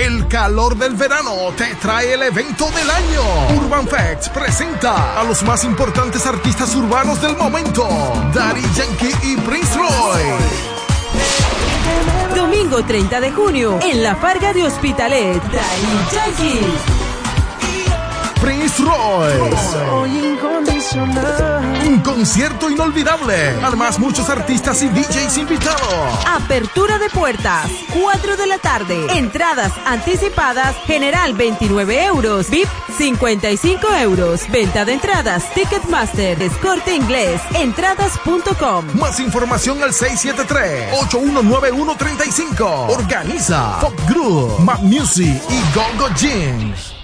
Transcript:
El calor del verano te trae el evento del año. Urban Facts presenta a los más importantes artistas urbanos del momento. Daddy Yankee y Prince Roy. Domingo 30 de junio, en la Farga de Hospitalet, Daddy Yankee. Prince Roy. Un concierto inolvidable. Además, muchos artistas y DJs invitados. Apertura de puertas, 4 de la tarde. Entradas anticipadas, general 29 euros. VIP 55 euros. Venta de entradas, Ticketmaster, Escorte Inglés, entradas.com. Más información al 673-819135. Organiza Pop Group, Map Music y Gogo Jeans.